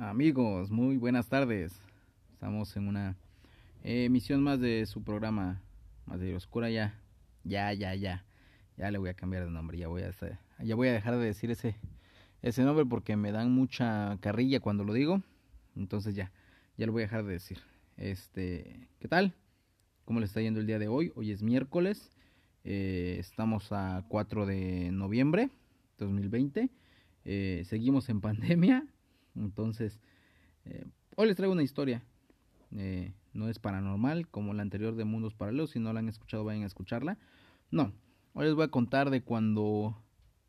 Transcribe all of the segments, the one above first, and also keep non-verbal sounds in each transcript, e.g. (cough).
Amigos, muy buenas tardes. Estamos en una emisión más de su programa Más de Oscura ya. Ya, ya, ya. Ya le voy a cambiar de nombre, ya voy a ya voy a dejar de decir ese ese nombre porque me dan mucha carrilla cuando lo digo. Entonces ya, ya lo voy a dejar de decir. Este, ¿qué tal? ¿Cómo le está yendo el día de hoy? Hoy es miércoles. Eh, estamos a 4 de noviembre 2020. Eh, seguimos en pandemia. Entonces, eh, hoy les traigo una historia. Eh, no es paranormal como la anterior de Mundos Paralelos. Si no la han escuchado, vayan a escucharla. No, hoy les voy a contar de cuando.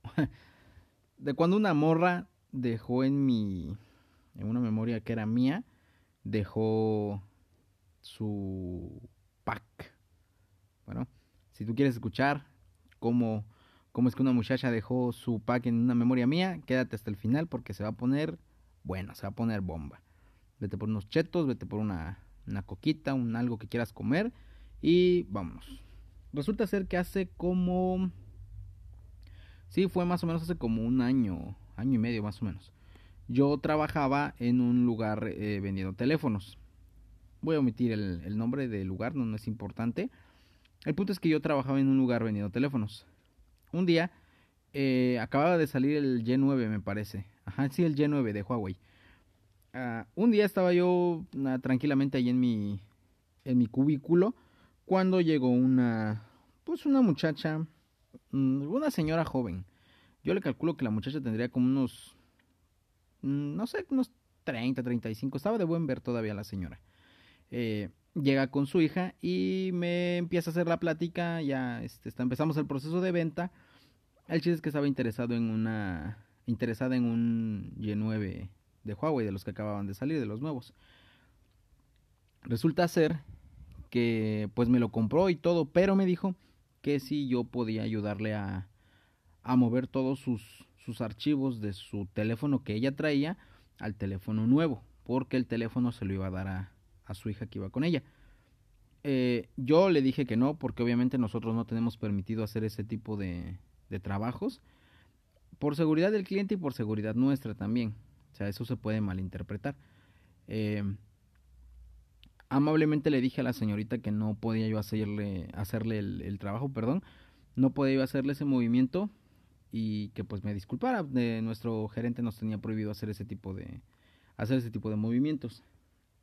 (laughs) de cuando una morra dejó en mi. En una memoria que era mía. Dejó su pack. Bueno, si tú quieres escuchar cómo, cómo es que una muchacha dejó su pack en una memoria mía, quédate hasta el final porque se va a poner bueno, se va a poner bomba. Vete por unos chetos, vete por una, una coquita, un algo que quieras comer y vámonos. Resulta ser que hace como... Sí, fue más o menos hace como un año, año y medio más o menos. Yo trabajaba en un lugar eh, vendiendo teléfonos. Voy a omitir el, nombre del lugar, no, no es importante. El punto es que yo trabajaba en un lugar vendiendo teléfonos. Un día eh, acababa de salir el Y9, me parece. Ajá, sí, el Y9 de Huawei. Uh, un día estaba yo uh, tranquilamente ahí en mi, en mi cubículo cuando llegó una, pues una muchacha, um, una señora joven. Yo le calculo que la muchacha tendría como unos, um, no sé, unos 30, 35. Estaba de buen ver todavía la señora. Eh, llega con su hija y me empieza a hacer la plática. Ya este, está, empezamos el proceso de venta. El chiste es que estaba interesado en una interesada en un Y9 de Huawei, de los que acababan de salir, de los nuevos. Resulta ser que pues me lo compró y todo, pero me dijo que si yo podía ayudarle a, a mover todos sus, sus archivos de su teléfono que ella traía al teléfono nuevo, porque el teléfono se lo iba a dar a, a su hija que iba con ella. Eh, yo le dije que no, porque obviamente nosotros no tenemos permitido hacer ese tipo de, de trabajos por seguridad del cliente y por seguridad nuestra también. O sea, eso se puede malinterpretar. Eh, amablemente le dije a la señorita que no podía yo hacerle, hacerle el, trabajo, perdón, no podía yo hacerle ese movimiento y que pues me disculpara. Nuestro gerente nos tenía prohibido hacer ese tipo de hacer ese tipo de movimientos.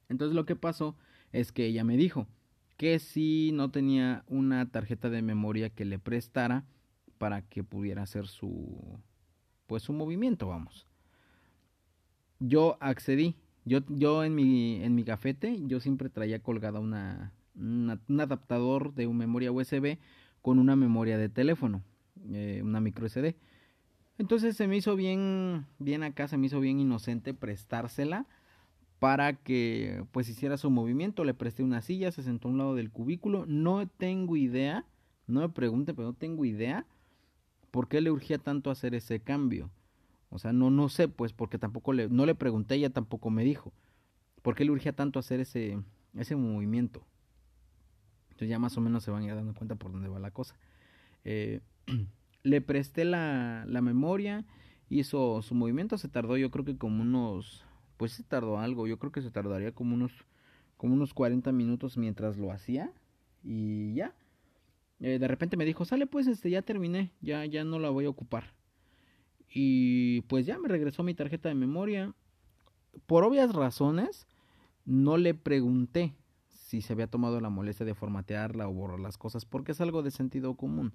Entonces lo que pasó es que ella me dijo que si no tenía una tarjeta de memoria que le prestara para que pudiera hacer su pues un movimiento, vamos. Yo accedí, yo, yo en mi, en mi gafete, yo siempre traía colgada una, un adaptador de memoria USB con una memoria de teléfono, eh, una micro SD. Entonces se me hizo bien, bien acá, se me hizo bien inocente prestársela para que pues hiciera su movimiento. Le presté una silla, se sentó a un lado del cubículo. No tengo idea, no me pregunte, pero no tengo idea ¿por qué le urgía tanto hacer ese cambio? O sea, no, no sé, pues, porque tampoco le, no le pregunté, ella tampoco me dijo. ¿Por qué le urgía tanto hacer ese, ese movimiento? Entonces ya más o menos se van a ir dando cuenta por dónde va la cosa. Eh, (clears throat) le presté la, la memoria, hizo su movimiento, se tardó yo creo que como unos, pues se tardó algo, yo creo que se tardaría como unos, como unos 40 minutos mientras lo hacía y ya. Eh, de repente me dijo, sale pues, este, ya terminé, ya, ya no la voy a ocupar. Y pues ya me regresó mi tarjeta de memoria. Por obvias razones, no le pregunté si se había tomado la molestia de formatearla o borrar las cosas, porque es algo de sentido común.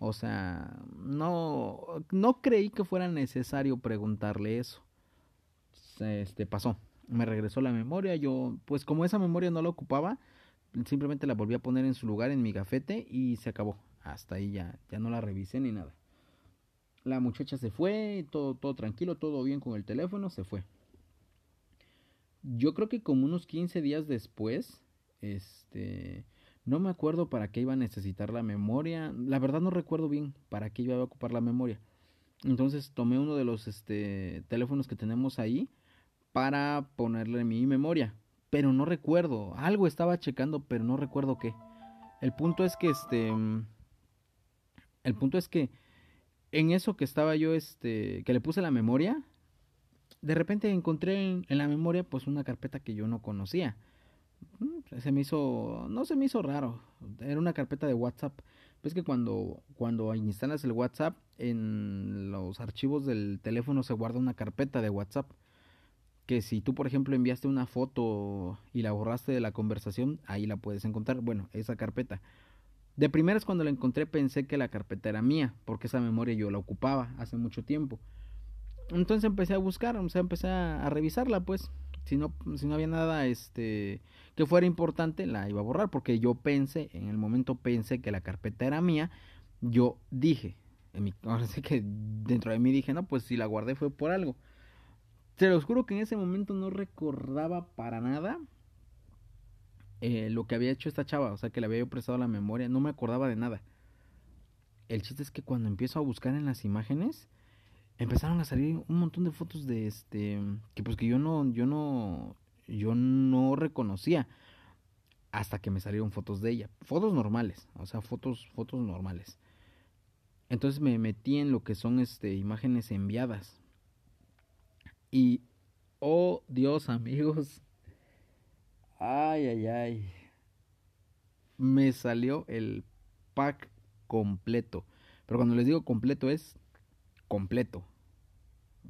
O sea, no, no creí que fuera necesario preguntarle eso. Este pasó. Me regresó la memoria. Yo, pues como esa memoria no la ocupaba, simplemente la volví a poner en su lugar en mi gafete y se acabó. Hasta ahí ya, ya no la revisé ni nada. La muchacha se fue, todo, todo tranquilo, todo bien con el teléfono, se fue. Yo creo que como unos 15 días después, este, no me acuerdo para qué iba a necesitar la memoria. La verdad no recuerdo bien para qué iba a ocupar la memoria. Entonces tomé uno de los este, teléfonos que tenemos ahí para ponerle mi memoria pero no recuerdo. Algo estaba checando, pero no recuerdo qué. El punto es que este el punto es que en eso que estaba yo este que le puse la memoria de repente encontré en, la memoria pues una carpeta que yo no conocía. Mm, se me hizo, no se me hizo raro, era una carpeta de WhatsApp. Pues que cuando, cuando instalas el WhatsApp, en los archivos del teléfono se guarda una carpeta de WhatsApp. Que si tú, por ejemplo, enviaste una foto y la borraste de la conversación, ahí la puedes encontrar. Bueno, esa carpeta. De primeras cuando la encontré pensé que la carpeta era mía, porque esa memoria yo la ocupaba hace mucho tiempo. Entonces empecé a buscar, o sea, empecé a, revisarla, pues. Si no, si no había nada este, que fuera importante, la iba a borrar, porque yo pensé, en el momento pensé que la carpeta era mía, yo dije, en mi, ahora sé que dentro de mí dije, no, pues si la guardé fue por algo. Se los juro que en ese momento no recordaba para nada eh, lo que había hecho esta chava, o sea, que le había prestado la memoria, no me acordaba de nada. El chiste es que cuando empiezo a buscar en las imágenes, empezaron a salir un montón de fotos de este, que pues que yo no, yo no, yo no reconocía hasta que me salieron fotos de ella, fotos normales, o sea, fotos, fotos normales. Entonces me metí en lo que son este imágenes enviadas. Y oh Dios, (laughs) amigos, Ay, ay, ay. Me salió el pack completo. Pero cuando les digo completo es completo.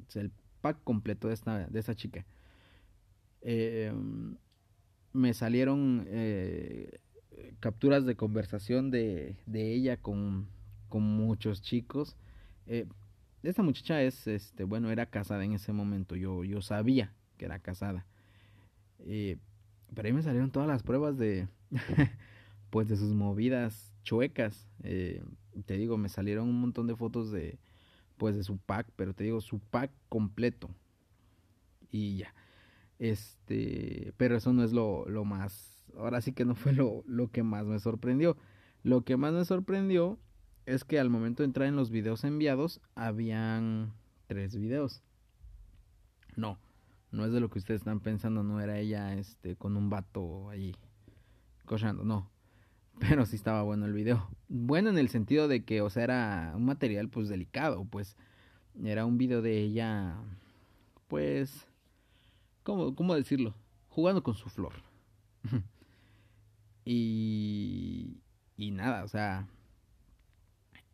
Es el pack completo de esta, de chica. Em, me salieron eh, capturas de conversación de, de ella con, con, muchos chicos. Eh, esta muchacha es, este, bueno, era casada en ese momento. Yo, yo sabía que era casada. Eh, pero ahí me salieron todas las pruebas de, (laughs) pues de sus movidas chuecas. Eh, te digo, me salieron un montón de fotos de, pues de su pack, pero te digo, su pack completo. Y ya. Este, pero eso no es lo, lo más, ahora sí que no fue lo, lo que más me sorprendió. Lo que más me sorprendió es que al momento de entrar en los videos enviados, habían tres videos. No, no es de lo que ustedes están pensando, no era ella este con un vato ahí cochando, no. Pero sí estaba bueno el video. Bueno en el sentido de que, o sea, era un material pues delicado, pues era un video de ella pues ¿cómo, cómo decirlo? Jugando con su flor. (laughs) y y nada, o sea,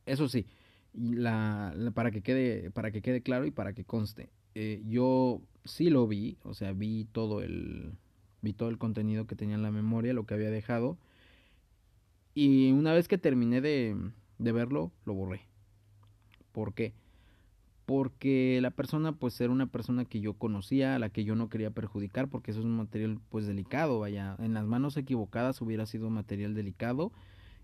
eso sí, la, para que quede para que quede claro y para que conste, eh, yo sí lo vi, o sea, vi todo el vi todo el contenido que tenía en la memoria, lo que había dejado. Y una vez que terminé de, de verlo, lo borré. ¿Por qué? Porque la persona pues era una persona que yo conocía, a la que yo no quería perjudicar, porque eso es un material pues delicado, vaya, en las manos equivocadas hubiera sido un material delicado.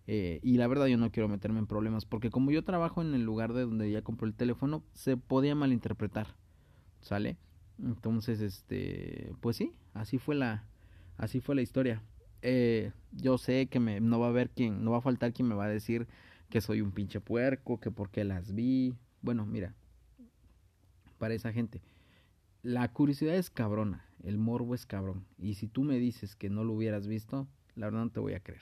Eh, y la verdad yo no quiero meterme en problemas, porque como yo trabajo en el lugar de donde ya compró el teléfono, se podía malinterpretar, ¿sale? Entonces, este, pues sí, así fue la, así fue la historia. Eh, yo sé que me, no va a haber quien, no va a faltar quien me va a decir que soy un pinche puerco, que porque las vi. Bueno, mira, para esa gente, la curiosidad es cabrona, el morbo es cabrón. Y si tú me dices que no lo hubieras visto, la verdad no te voy a creer.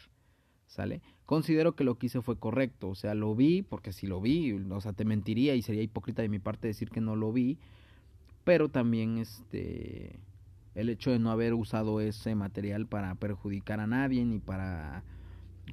¿Sale? Considero que lo que hice fue correcto, o sea, lo vi, porque si lo vi, o sea, te mentiría y sería hipócrita de mi parte decir que no lo vi, pero también este el hecho de no haber usado ese material para perjudicar a nadie ni para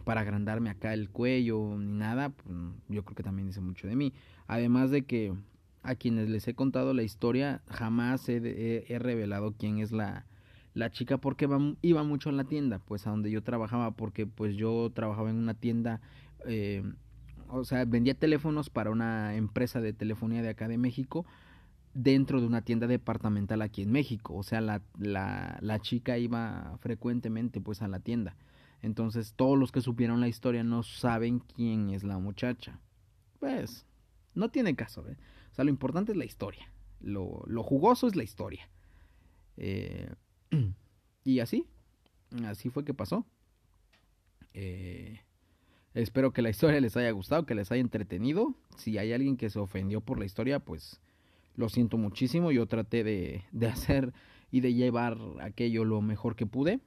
para agrandarme acá el cuello ni nada, pues, yo creo que también dice mucho de mí. Además de que a quienes les he contado la historia jamás he, he, revelado quién es la, la chica porque iba mucho a la tienda, pues a donde yo trabajaba, porque pues yo trabajaba en una tienda, eh, o sea, vendía teléfonos para una empresa de telefonía de acá de México, dentro de una tienda departamental aquí en México. O sea, la, la, la chica iba frecuentemente pues a la tienda. Entonces todos los que supieron la historia no saben quién es la muchacha. Pues no tiene caso. ¿eh? O sea, lo importante es la historia. Lo, lo jugoso es la historia. Eh, (clears throat) y así, así fue que pasó. Eh, espero que la historia les haya gustado, que les haya entretenido. Si hay alguien que se ofendió por la historia, pues lo siento muchísimo, yo traté de, de hacer y de llevar aquello lo mejor que pude.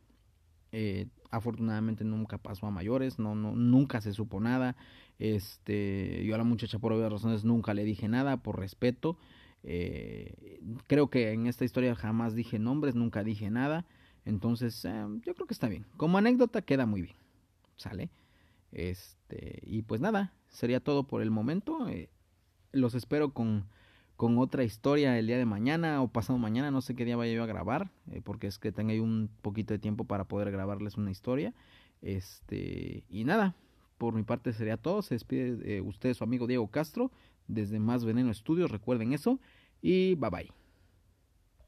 Eh, afortunadamente nunca pasó a mayores, no, no, nunca se supo nada. Este, yo a la muchacha por obvias razones nunca le dije nada por respeto. Eh, creo que en esta historia jamás dije nombres, nunca dije nada. Entonces, eh, yo creo que está bien. Como anécdota queda muy bien. ¿Sale? Este, y pues nada, sería todo por el momento. Eh, los espero con, con otra historia el día de mañana o pasado mañana. No sé qué día vaya yo a grabar. porque es que tengo ahí un poquito de tiempo para poder grabarles una historia. Este, y nada, por mi parte sería todo. Se despide usted su amigo Diego Castro desde Más Veneno Estudios. Recuerden eso. Y bye bye.